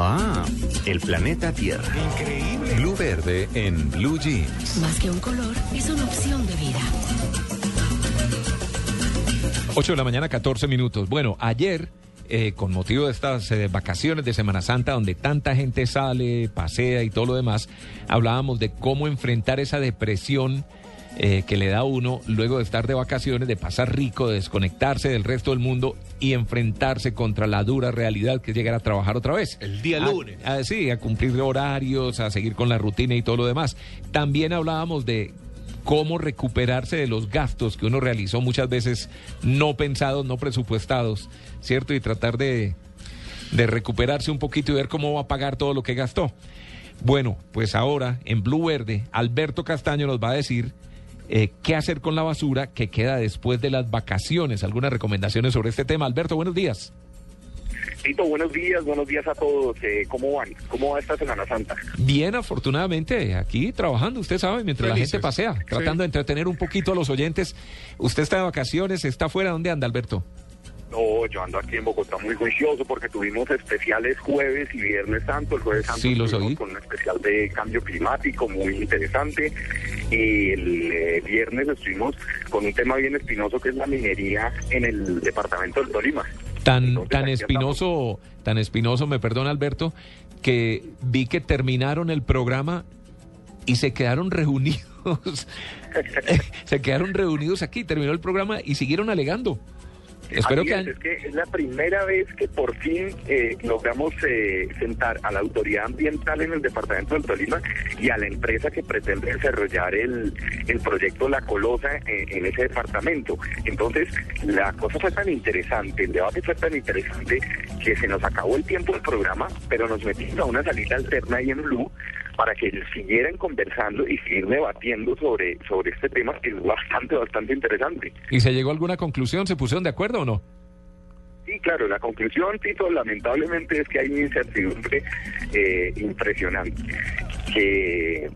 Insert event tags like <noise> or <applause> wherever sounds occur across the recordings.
Ah, el planeta Tierra. Increíble. Blue verde en Blue Jeans. Más que un color, es una opción de vida. 8 de la mañana, 14 minutos. Bueno, ayer, eh, con motivo de estas eh, vacaciones de Semana Santa, donde tanta gente sale, pasea y todo lo demás, hablábamos de cómo enfrentar esa depresión eh, que le da uno luego de estar de vacaciones, de pasar rico, de desconectarse del resto del mundo y enfrentarse contra la dura realidad que es llegar a trabajar otra vez. El día A- lunes. a- sí, a cumplir horarios, a seguir con la rutina y todo lo demás. También hablábamos de cómo recuperarse de los gastos que uno realizó muchas veces no pensados, no presupuestados, ¿cierto? Y tratar de, de recuperarse un poquito y ver cómo va a pagar todo lo que gastó. Bueno, pues ahora en Blue Verde, Alberto Castaño nos va a decir eh, qué hacer con la basura que queda después de las vacaciones. Algunas recomendaciones sobre este tema. Alberto, buenos días. Tito, buenos días, buenos días a todos. Eh, ¿Cómo van? ¿Cómo va esta Semana Santa? Bien, afortunadamente, aquí trabajando, usted sabe, mientras Felices. la gente pasea, Sí. tratando de entretener un poquito a los oyentes. Usted está de vacaciones, está fuera, ¿dónde anda, Alberto? No, yo ando aquí en Bogotá muy juicioso porque tuvimos especiales jueves y viernes santo. El jueves santo Sí, los estuvimos oí. con un especial de cambio climático muy interesante. Y el eh, viernes estuvimos con un tema bien espinoso que es la minería en el departamento del Tolima. Tan, Entonces, tan espinoso, tan espinoso, me perdona, Alberto, que vi que terminaron el programa y se quedaron reunidos. <laughs> se quedaron reunidos aquí, terminó el programa y siguieron alegando. Espero Así que... es, han- es que es la primera vez que por fin eh, logramos eh, sentar a la autoridad ambiental en el departamento del Tolima y a la empresa que pretende desarrollar el, el proyecto La Colosa eh, en ese departamento. Entonces, la cosa fue tan interesante, el debate fue tan interesante que se nos acabó el tiempo del programa, pero nos metimos a una salida alterna ahí en Blue para que siguieran conversando y seguir debatiendo sobre, sobre este tema que es bastante, bastante interesante. ¿Y se llegó a alguna conclusión? ¿Se pusieron de acuerdo o no? Sí, claro, la conclusión, Tito, lamentablemente es que hay una incertidumbre eh, impresionante. Que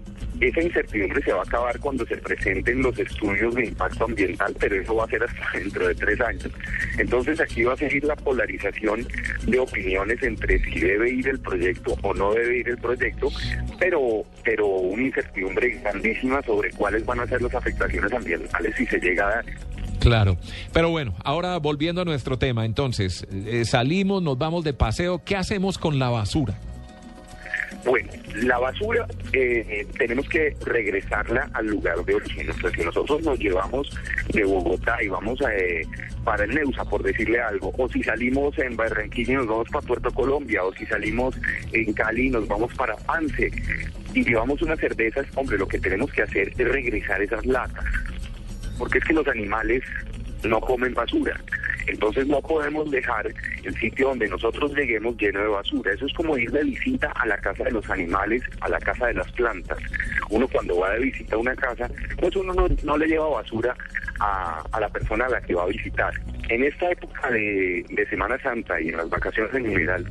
esa incertidumbre se va a acabar cuando se presenten los estudios de impacto ambiental, pero eso va a ser hasta <laughs> dentro de tres años. Entonces aquí va a seguir la polarización de opiniones entre si debe ir el proyecto o no debe ir el proyecto, pero, pero una incertidumbre grandísima sobre cuáles van a ser las afectaciones ambientales si se llega a dar. Claro. Pero bueno, ahora volviendo a nuestro tema, entonces, eh, salimos, nos vamos de paseo, ¿qué hacemos con la basura? Bueno, la basura eh, tenemos que regresarla al lugar de origen. O sea, si nosotros nos llevamos de Bogotá y vamos a, eh, para el Neusa, por decirle algo, o si salimos en Barranquilla y nos vamos para Puerto Colombia, o si salimos en Cali y nos vamos para Pance y llevamos unas cervezas, hombre, lo que tenemos que hacer es regresar esas latas. Porque es que los animales no comen basura. Entonces no podemos dejar el sitio donde nosotros lleguemos lleno de basura. Eso es como ir de visita a la casa de los animales, a la casa de las plantas. Uno cuando va de visita a una casa, pues uno no, le lleva basura a, a la persona a la que va a visitar. En esta época de, de Semana Santa y en las vacaciones en general,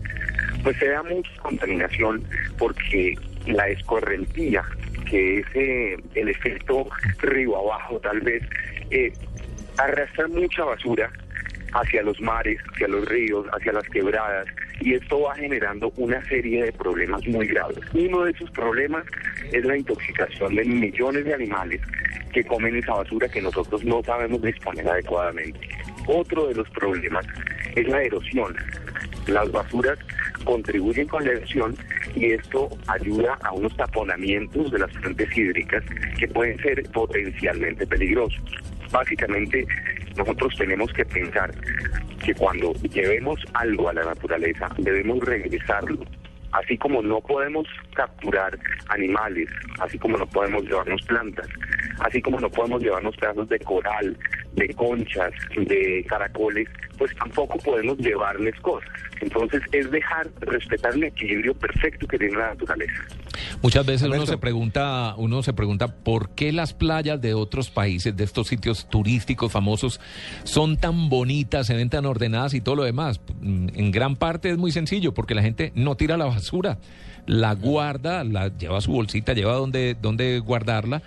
pues se da mucha contaminación porque la escorrentía, que es eh, el efecto río abajo tal vez, eh, arrastra mucha basura hacia los mares, hacia los ríos, hacia las quebradas, y esto va generando una serie de problemas muy graves. Uno de esos problemas es la intoxicación de millones de animales que comen esa basura que nosotros no sabemos disponer adecuadamente. Otro de los problemas es la erosión. Las basuras contribuyen con la erosión y esto ayuda a unos taponamientos de las fuentes hídricas que pueden ser potencialmente peligrosos. Básicamente, nosotros tenemos que pensar que cuando llevemos algo a la naturaleza, debemos regresarlo. Así como no podemos capturar animales, así como no podemos llevarnos plantas, así como no podemos llevarnos pedazos de coral, de conchas, de caracoles, pues tampoco podemos llevarles cosas. Entonces es dejar, respetar el equilibrio perfecto que tiene la naturaleza. Muchas veces uno se pregunta, uno se pregunta por qué las playas de otros países, de estos sitios turísticos famosos, son tan bonitas, se ven tan ordenadas y todo lo demás. En gran parte es muy sencillo, porque la gente no tira la basura, la guarda, la lleva a su bolsita, lleva donde, donde guardarla,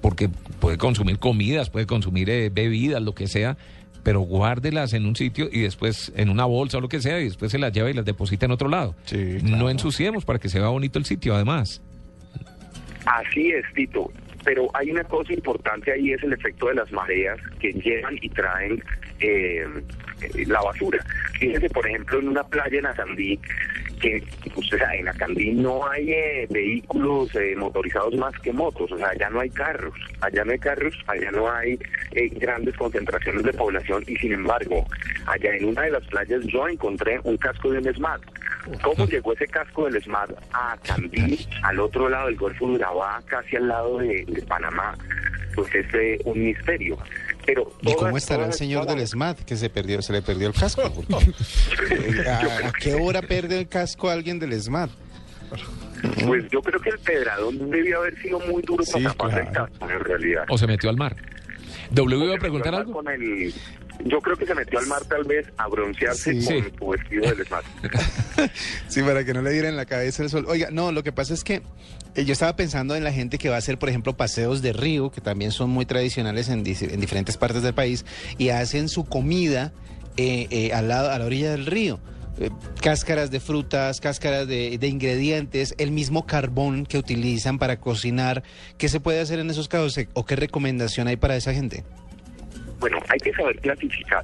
porque puede consumir comidas, puede consumir eh, bebidas, lo que sea, pero guárdelas en un sitio y después en una bolsa o lo que sea y después se las lleva y las deposita en otro lado. Sí, No ensuciemos para que se vea bonito el sitio, además. Así es, Tito. Pero hay una cosa importante ahí, es el efecto de las mareas que llevan y traen eh, eh, la basura. Fíjense, por ejemplo, en una playa en Acandí, que pues, o sea, en Acandí no hay eh, vehículos eh, motorizados más que motos, o sea, allá no hay carros, allá no hay carros, allá no hay eh, grandes concentraciones de población y sin embargo, allá en una de las playas yo encontré un casco de un SMAT. ¿Cómo llegó ese casco del SMAT a Candí, al otro lado del Golfo de Urabá, casi al lado de, de Panamá? Pues es eh, un misterio. Pero ¿Y cómo todas- estará el señor todas- del SMAT que se perdió, se le perdió el casco? <laughs> Eh, ¿a, a qué hora pierde el casco alguien del SMAT? Pues yo creo que el Pedradón debió haber sido muy duro Sí, para tapar el casco, en realidad. O se metió al mar. W iba a preguntar algo. mar con el- yo creo que se metió al mar tal vez a broncearse Sí. con su vestido del SMAT. <laughs> Sí, para que no le diera en la cabeza el sol. Oiga, no, lo que pasa es que eh, yo estaba pensando en la gente que va a hacer, por ejemplo, paseos de río, que también son muy tradicionales en, diferentes partes del país, y hacen su comida eh, eh, al lado, a la orilla del río. Eh, cáscaras de frutas, cáscaras de, de ingredientes, el mismo carbón que utilizan para cocinar. ¿Qué se puede hacer en esos casos o qué recomendación hay para esa gente? Bueno, hay que saber clasificar.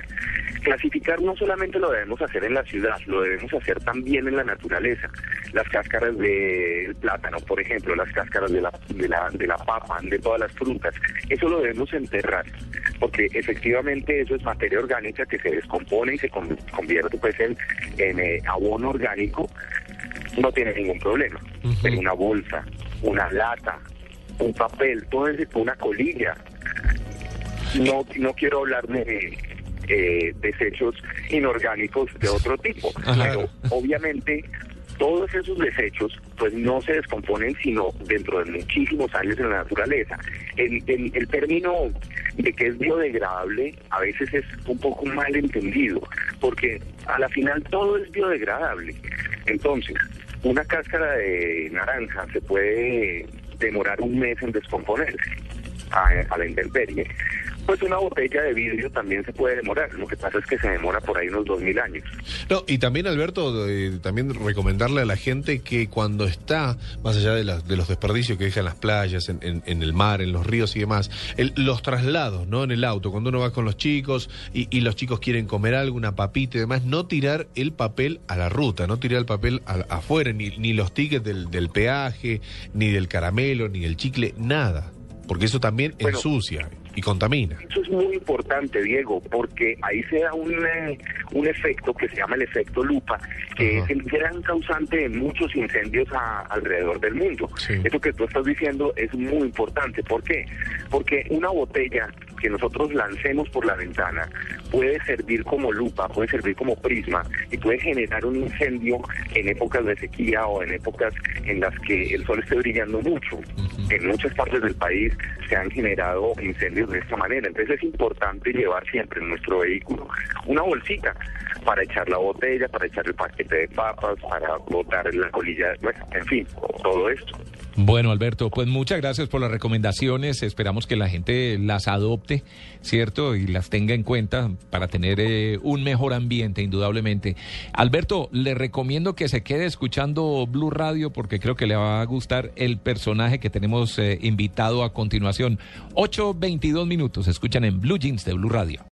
Clasificar no solamente lo debemos hacer en la ciudad, lo debemos hacer también en la naturaleza. Las cáscaras del plátano, por ejemplo, las cáscaras de la, de la, de la papa, de todas las frutas, eso lo debemos enterrar, porque efectivamente eso es materia orgánica que se descompone y se con- convierte pues en, en eh, abono orgánico, no tiene ningún problema. Pero una bolsa, una lata, un papel, todo eso, una colilla, no, no quiero hablar de eh, desechos inorgánicos de otro tipo, pero obviamente todos esos desechos pues no se descomponen sino dentro de muchísimos años en la naturaleza. El, el, el término de que es biodegradable a veces es un poco mal entendido, porque a la final todo es biodegradable. Entonces, una cáscara de naranja se puede demorar un mes en descomponerse a, la intemperie. Pues una botella de vidrio también se puede demorar. Lo que pasa es que se demora por ahí unos dos mil años. No, y también, Alberto, eh, también recomendarle a la gente que cuando está, más allá de, las- de los desperdicios que dejan las playas, en el mar, en los ríos y demás, el- los traslados, ¿no? En el auto, cuando uno va con los chicos y, y los chicos quieren comer algo, una papita y demás, no tirar el papel a la ruta, no tirar el papel a- afuera, ni, ni los tickets del, del peaje, ni del caramelo, ni del chicle, nada. Porque eso también Bueno. ensucia y contamina. Eso es muy importante, Diego, porque ahí se da un, eh, un efecto que se llama el efecto lupa, que Ajá. es el gran causante de muchos incendios a- alrededor del mundo. Sí. Eso que tú estás diciendo es muy importante. ¿Por qué? Porque una botella que nosotros lancemos por la ventana puede servir como lupa, puede servir como prisma y puede generar un incendio en épocas de sequía o en épocas en las que el sol esté brillando mucho. En muchas partes del país se han generado incendios de esta manera. Entonces es importante llevar siempre en nuestro vehículo una bolsita para echar la botella, para echar el paquete de papas, para botar la colilla, bueno, en fin, todo esto. Bueno, Alberto, pues muchas gracias por las recomendaciones. Esperamos que la gente las adopte, ¿cierto? Y las tenga en cuenta para tener eh, un mejor ambiente, indudablemente. Alberto, le recomiendo que se quede escuchando Blue Radio porque creo que le va a gustar el personaje que tenemos eh, invitado a continuación. 8.22 minutos, escuchan en Blue Jeans de Blue Radio.